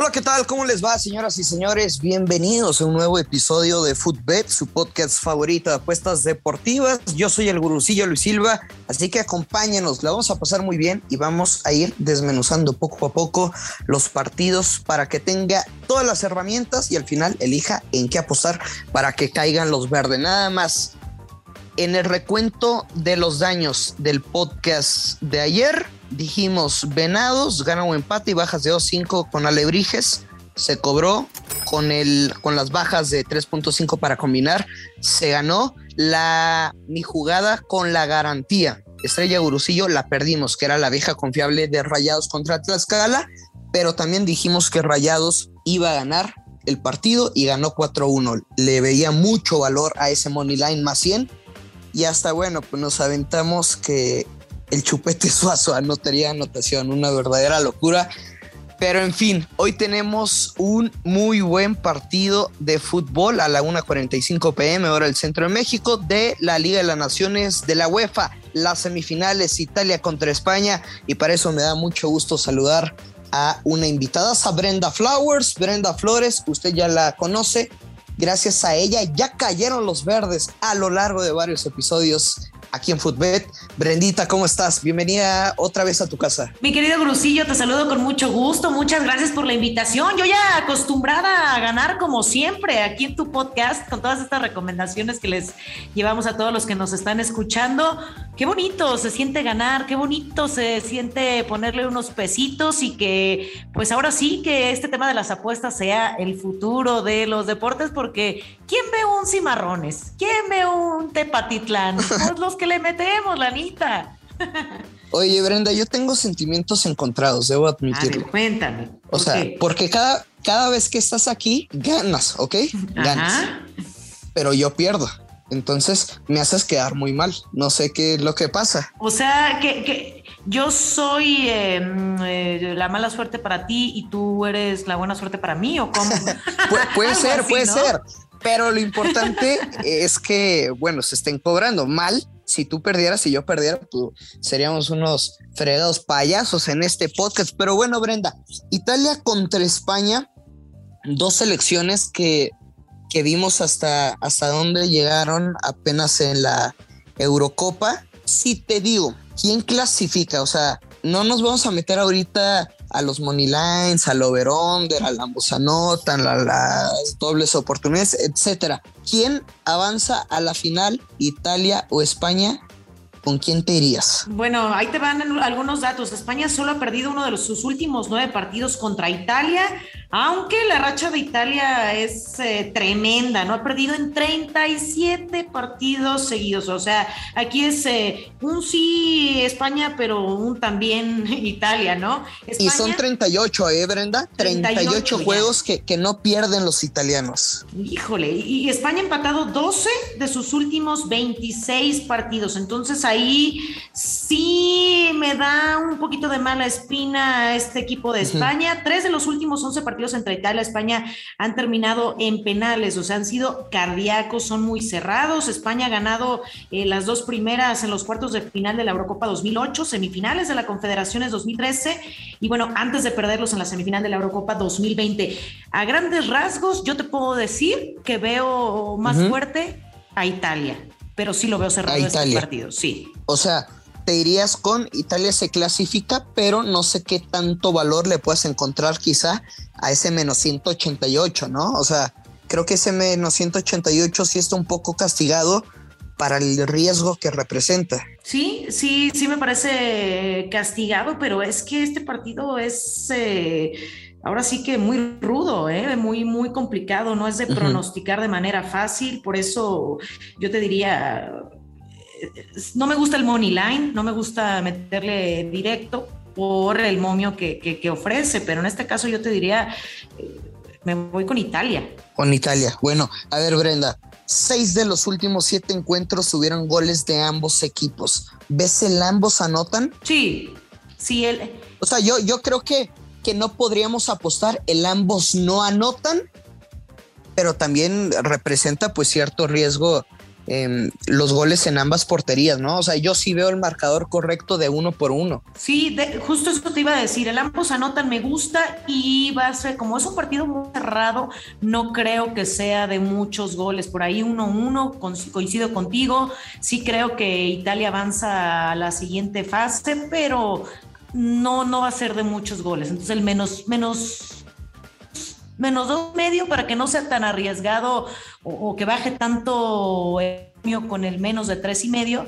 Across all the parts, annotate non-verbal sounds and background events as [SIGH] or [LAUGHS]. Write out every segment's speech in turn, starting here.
Hola, ¿qué tal? ¿Cómo les va, señoras y señores? Bienvenidos a un nuevo episodio de Footbet, su podcast favorito de apuestas deportivas. Yo soy el gurucillo Luis Silva, así que acompáñenos, la vamos a pasar muy bien y vamos a ir desmenuzando poco a poco los partidos para que tenga todas las herramientas y al final elija en qué apostar para que caigan los verdes. Nada más. En el recuento de los daños del podcast de ayer, dijimos Venados, gana un empate y bajas de 2.5 con Alebrijes. Se cobró con, el, con las bajas de 3.5 para combinar. Se ganó la mi jugada con la garantía. Estrella Gurusillo la perdimos, que era la vieja confiable de Rayados contra Tlaxcala, pero también dijimos que Rayados iba a ganar el partido y ganó 4-1. Le veía mucho valor a ese money line más 100 y hasta bueno, pues nos aventamos que el chupete Suazo anotaría anotación, una verdadera locura. Pero en fin, hoy tenemos un muy buen partido de fútbol a la 1.45 pm, hora del centro de México, de la Liga de las Naciones de la UEFA, las semifinales Italia contra España. Y para eso me da mucho gusto saludar a una invitada, a Brenda Flowers. Brenda Flores, usted ya la conoce. Gracias a ella ya cayeron los verdes a lo largo de varios episodios aquí en Footbet. Brendita, ¿cómo estás? Bienvenida otra vez a tu casa. Mi querido Grusillo, te saludo con mucho gusto. Muchas gracias por la invitación. Yo ya acostumbrada a ganar como siempre aquí en tu podcast con todas estas recomendaciones que les llevamos a todos los que nos están escuchando. Qué bonito se siente ganar, qué bonito se siente ponerle unos pesitos y que pues ahora sí que este tema de las apuestas sea el futuro de los deportes porque ¿quién ve un cimarrones? ¿Quién ve un tepatitlán? [LAUGHS] Pues los que le metemos, la Anita. Oye, Brenda, yo tengo sentimientos encontrados, debo admitirlo. cuéntame. O sea, porque cada, cada vez que estás aquí, ganas, ¿ok? Ganas. Pero yo pierdo. Entonces me haces quedar muy mal. No sé qué es lo que pasa. O sea, que, yo soy em, eh, la mala suerte para ti y tú eres la buena suerte para mí, o cómo? [LAUGHS] puede ser, puede ser. Pero lo importante es que, bueno, se estén cobrando mal. Si tú perdieras y yo perdiera, pues seríamos unos fregados payasos en este podcast. Pero bueno, Brenda, Italia contra España, dos selecciones que, que vimos hasta, hasta dónde llegaron apenas en la Eurocopa. Si te digo, ¿quién clasifica? O sea, no nos vamos a meter ahorita a los money lines, al over-under, al ambos anotan, a las dobles oportunidades, etcétera. ¿Quién avanza a la final, Italia o España? ¿Con quién te irías? Bueno, ahí te van algunos datos. España solo ha perdido uno de sus últimos nueve partidos contra Italia, aunque la racha de Italia es eh, tremenda, ¿no? Ha perdido en 37 partidos seguidos. O sea, aquí es eh, un sí España, pero un también [LAUGHS] Italia, ¿no? y son 38, ¿eh, Brenda? 38, juegos que, que, no pierden los italianos. Híjole, y España ha empatado 12 de sus últimos 26 partidos. Entonces ahí sí me da un poquito de mala espina este equipo de España. Tres de los últimos 11 partidos entre Italia y España han terminado en penales, o sea, han sido cardíacos, son muy cerrados. España ha ganado eh, las dos primeras en los cuartos de final de la Eurocopa 2008, semifinales de la Confederaciones 2013 y bueno, antes de perderlos en la semifinal de la Eurocopa 2020. A grandes rasgos, yo te puedo decir que veo más fuerte a Italia, pero sí lo veo cerrado este partido, sí. O sea, te irías con Italia se clasifica, pero no sé qué tanto valor le puedes encontrar quizá a ese menos 188, ¿no? O sea, creo que ese menos 188 sí está un poco castigado para el riesgo que representa. Sí, sí, sí me parece castigado, pero es que este partido es... Eh, ahora sí que muy rudo, ¿eh? muy, muy complicado, no es de pronosticar de manera fácil, por eso yo te diría, no me gusta el money line, no me gusta meterle directo por el momio que, ofrece, pero en este caso yo te diría, Me voy con Italia. Con Italia. Bueno, a ver, Brenda, seis de los últimos siete encuentros tuvieron goles de ambos equipos. ¿Ves el ambos anotan? Sí, sí. El... O sea, yo, yo creo que, que no podríamos apostar el ambos no anotan, pero también representa pues cierto riesgo los goles en ambas porterías, ¿no? O sea, yo sí veo el marcador correcto de uno por uno. Sí, justo eso te iba a decir, el ambos anotan, me gusta y va a ser, como es un partido muy cerrado, no creo que sea de muchos goles, por ahí uno uno, coincido contigo, sí creo que Italia avanza a la siguiente fase, pero no, no va a ser de muchos goles, entonces el menos, menos menos dos medio para que no sea tan arriesgado o, que baje tanto con el menos de tres y medio,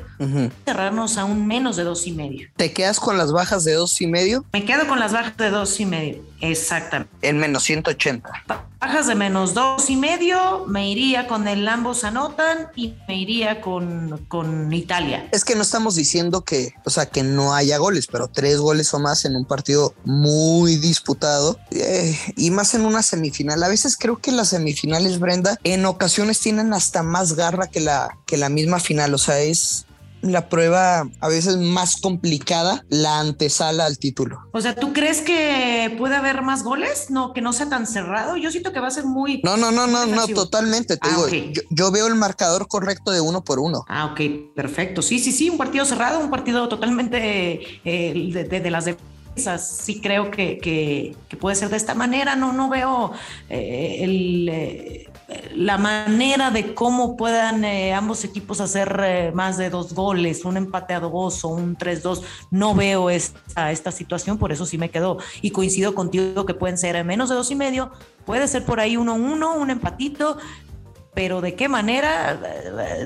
cerrarnos a un menos de dos y medio. ¿Te quedas con las bajas de dos y medio? Me quedo con las bajas de dos y medio, exactamente. En menos 180. Bajas de menos dos y medio, me iría con el ambos anotan y me iría con, con Italia. Es que no estamos diciendo que, o sea, que no haya goles, pero tres goles o más en un partido muy disputado eh, y más en una semifinal. A veces creo que las semifinales, Brenda, en ocasiones tienen hasta más garra que la, que la misma final. O sea, es la prueba a veces más complicada, la antesala al título. O sea, ¿tú crees que puede haber más goles? No, que no sea tan cerrado. Yo siento que va a ser muy. No, no, no, no, no, totalmente. Te ah, digo, yo, veo el marcador correcto de uno por uno. Ah, ok, perfecto. Sí, sí, sí, un partido cerrado, un partido totalmente eh, de, las defensas. Sí, creo que, que, puede ser de esta manera. No, no veo eh, el. Eh, la manera de cómo puedan eh, ambos equipos hacer eh, más de dos goles, un empate a dos o un 3-2, no veo esta, esta situación, por eso sí me quedo y coincido contigo que pueden ser menos de dos y medio, puede ser por ahí 1-1, un empatito, pero de qué manera,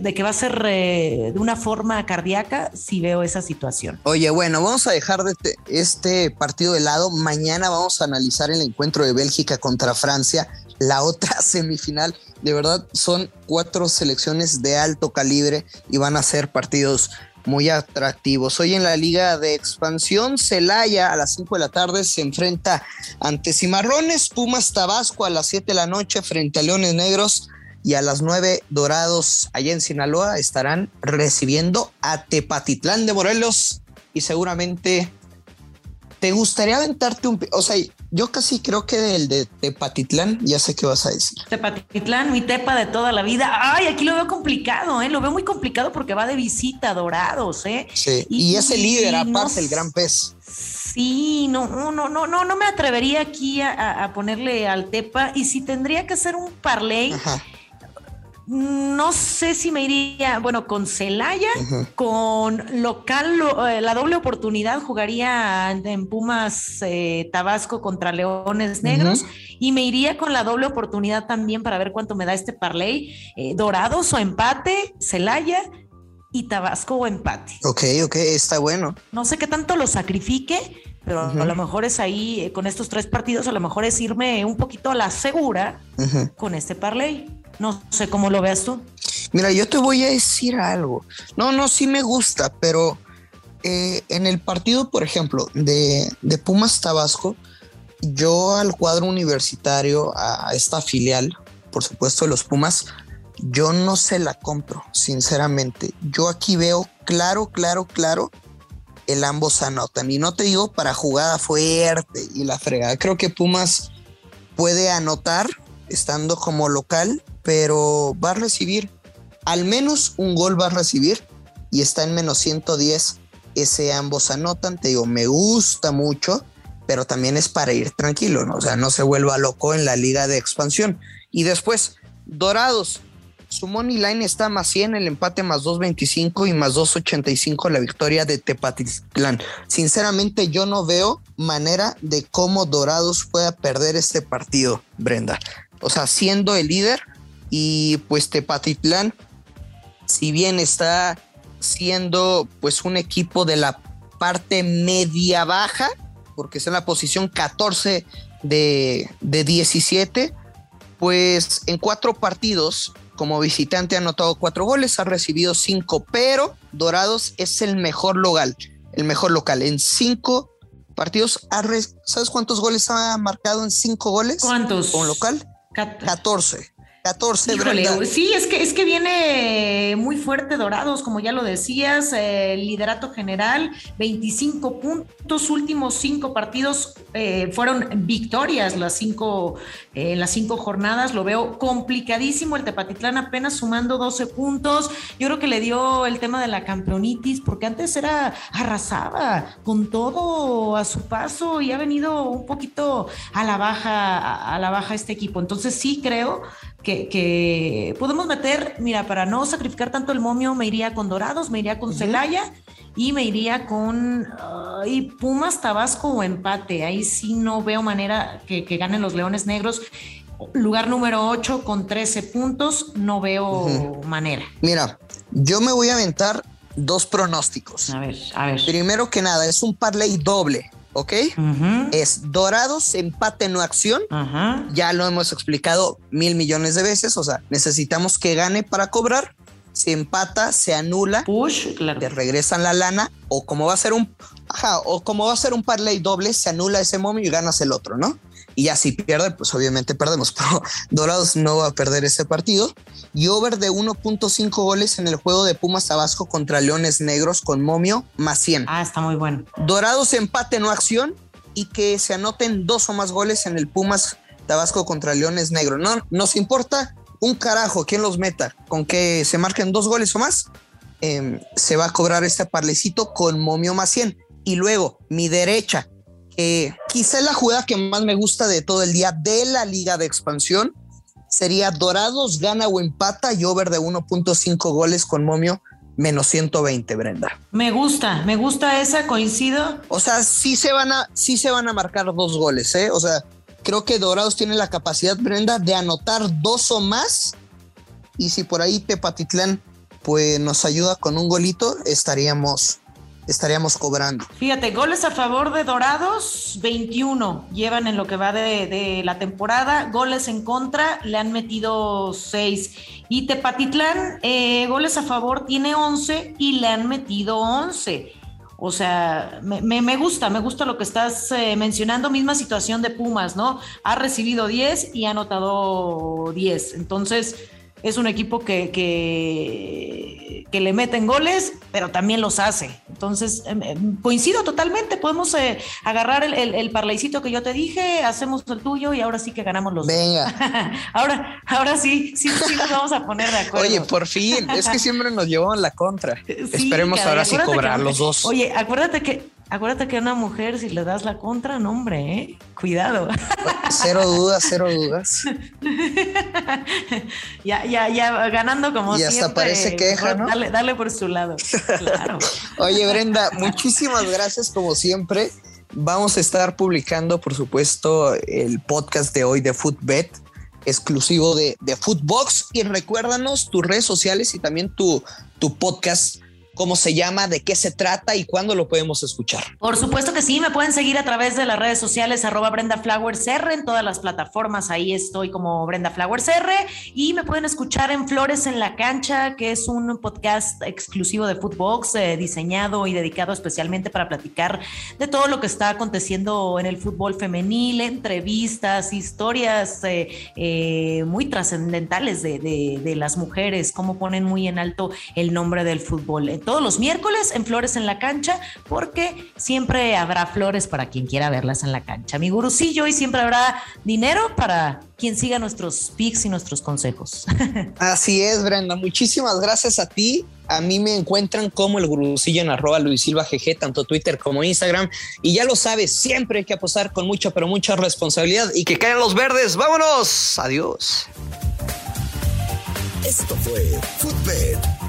de que va a ser eh, de una forma cardíaca, si veo esa situación. Oye, bueno, vamos a dejar de este partido de lado. Mañana vamos a analizar el encuentro de Bélgica contra Francia la otra [LAUGHS] semifinal. De verdad, son cuatro selecciones de alto calibre y van a ser partidos muy atractivos. Hoy en la Liga de Expansión, Celaya a las 5 de la tarde se enfrenta ante Cimarrones, Pumas Tabasco a las 7 de la noche frente a Leones Negros y a las 9 Dorados allá en Sinaloa estarán recibiendo a Tepatitlán de Morelos y seguramente te gustaría aventarte un... O sea, yo casi creo que el de Tepatitlán, ya sé qué vas a decir. Tepatitlán, mi tepa de toda la vida. Ay, aquí lo veo complicado, ¿eh? Lo veo muy complicado porque va de visita a Dorados, ¿eh? Sí, y, es el líder, aparte, el gran pez. Sí, no, no, no, no, no me atrevería aquí a, ponerle al Tepa. Y si tendría que hacer un parlay. Ajá no sé si me iría, bueno, con Celaya, con local, eh, la doble oportunidad jugaría en Pumas eh, Tabasco contra Leones Negros y me iría con la doble oportunidad también para ver cuánto me da este parlay, eh, Dorados o empate, Celaya y Tabasco o empate. Ok, ok, está bueno. No sé qué tanto lo sacrifique, pero a lo mejor es ahí, con estos tres partidos, a lo mejor es irme un poquito a la segura con este parlay. No sé cómo lo veas tú. Mira, yo te voy a decir algo. No, no, sí me gusta, pero eh, en el partido, por ejemplo, de, Pumas Tabasco, yo al cuadro universitario, a esta filial, por supuesto, de los Pumas, yo no se la compro, sinceramente. Yo aquí veo claro, claro, claro, el ambos anotan. Y no te digo para jugada fuerte y la fregada. Creo que Pumas puede anotar estando como local pero va a recibir al menos un gol va a recibir y está en menos 110 ese ambos anotan, te digo, me gusta mucho, pero también es para ir tranquilo, ¿no? O sea, no se vuelva loco en la liga de expansión. Y después, Dorados, su money line está más 100, el empate más 2.25 y más 2.85 la victoria de Tepatitlán. Sinceramente, yo no veo manera de cómo Dorados pueda perder este partido, Brenda. O sea, siendo el líder, y pues Tepatitlán, si bien está siendo pues un equipo de la parte media baja, porque está en la posición 14 de, de 17, pues en cuatro partidos como visitante ha anotado cuatro goles, ha recibido cinco, pero Dorados es el mejor local, el mejor local. En cinco partidos. ¿Sabes cuántos goles ha marcado en cinco goles? ¿Cuántos? Con local. 14. 14, Sí, es que, es que viene muy fuerte Dorados, como ya lo decías, eh, liderato general, 25 puntos, últimos cinco partidos eh, fueron victorias las cinco, eh, las cinco jornadas, lo veo complicadísimo el Tepatitlán apenas sumando 12 puntos, yo creo que le dio el tema de la campeonitis, porque antes era arrasada con todo a su paso y ha venido un poquito a la baja, a la baja este equipo, entonces sí creo que, podemos meter, mira, para no sacrificar tanto el momio, me iría con Dorados, me iría con Celaya y me iría con Pumas, Tabasco o empate. Ahí sí no veo manera que, ganen los Leones Negros. Lugar número 8 con 13 puntos, no veo manera. Mira, yo me voy a aventar dos pronósticos. A ver, a ver. Primero que nada, es un parlay doble. ¿Ok? Es Dorados, empate, no acción. Ya lo hemos explicado mil millones de veces, o sea, necesitamos que gane para cobrar. Se empata, se anula, Push, claro. te regresan la lana, o como va a ser un, ajá, o como va a ser un parlay doble, se anula ese momio y ganas el otro, ¿no? Y ya si pierde, pues obviamente perdemos, [LAUGHS] pero Dorados no va a perder ese partido. Y over de 1.5 goles en el juego de Pumas Tabasco contra Leones Negros con Momio más 100. Ah, está muy bueno. Dorados empate no acción y que se anoten dos o más goles en el Pumas Tabasco contra Leones Negros. No nos importa un carajo quién los meta, con que se marquen dos goles o más, em, se va a cobrar este parlecito con Momio más 100. Y luego, mi derecha, eh, quizá la jugada que más me gusta de todo el día de la liga de expansión sería Dorados gana o empata y over de 1.5 goles con momio menos 120, Brenda. Me gusta, me gusta esa, coincido. O sea, sí se van a, sí se van a marcar dos goles, ¿eh? O sea, creo que Dorados tiene la capacidad, Brenda, de anotar dos o más. Y si por ahí Tepatitlán pues nos ayuda con un golito, estaríamos estaríamos cobrando. Fíjate, goles a favor de Dorados, 21 llevan en lo que va de, la temporada, goles en contra, le han metido 6. Y Tepatitlán, eh, goles a favor, tiene 11 y le han metido 11. O sea, me, gusta, me gusta lo que estás eh, mencionando, misma situación de Pumas, ¿no? Ha recibido 10 y ha anotado 10. Entonces, es un equipo que, que, que, le meten goles, pero también los hace. Entonces, em, em, coincido totalmente, podemos eh, agarrar el, el, que yo te dije, hacemos el tuyo y ahora sí que ganamos los Venga. [LAUGHS] ahora, ahora sí, sí, sí nos vamos a poner de acuerdo. Oye, por fin, es que siempre nos llevamos la contra. Esperemos ahora sí cobrar los dos. Oye, acuérdate que Acuérdate que a una mujer, si le das la contra, no, hombre, ¿eh? cuidado. Cero dudas, cero dudas. [LAUGHS] ya, ya, ya, ganando como siempre. Y hasta parece queja, ¿no? Dale, dale por su lado. Claro. [LAUGHS] Oye, Brenda, muchísimas gracias como siempre. Vamos a estar publicando, por supuesto, el podcast de hoy de Footbet, exclusivo de, de Footbox. Y recuérdanos tus redes sociales y también tu, tu podcast cómo se llama, de qué se trata y cuándo lo podemos escuchar. Por supuesto que sí, me pueden seguir a través de las redes sociales arroba Brenda Flowers R en todas las plataformas, ahí estoy como Brenda Flowers R y me pueden escuchar en Flores en la Cancha, que es un podcast exclusivo de Footbox, eh, diseñado y dedicado especialmente para platicar de todo lo que está aconteciendo en el fútbol femenil, entrevistas, historias eh, eh, muy trascendentales de, de las mujeres, cómo ponen muy en alto el nombre del fútbol todos los miércoles en Flores en la Cancha, porque siempre habrá flores para quien quiera verlas en la cancha. Mi gurusillo, y siempre habrá dinero para quien siga nuestros pics y nuestros consejos. [LAUGHS] Así es, Brenda. Muchísimas gracias a ti. A mí me encuentran como el gurusillo en arroba Luis Silva GG, tanto Twitter como Instagram. Y ya lo sabes, siempre hay que apostar con mucha, pero mucha responsabilidad y que caigan los verdes. ¡Vámonos! Adiós. Esto fue Footbed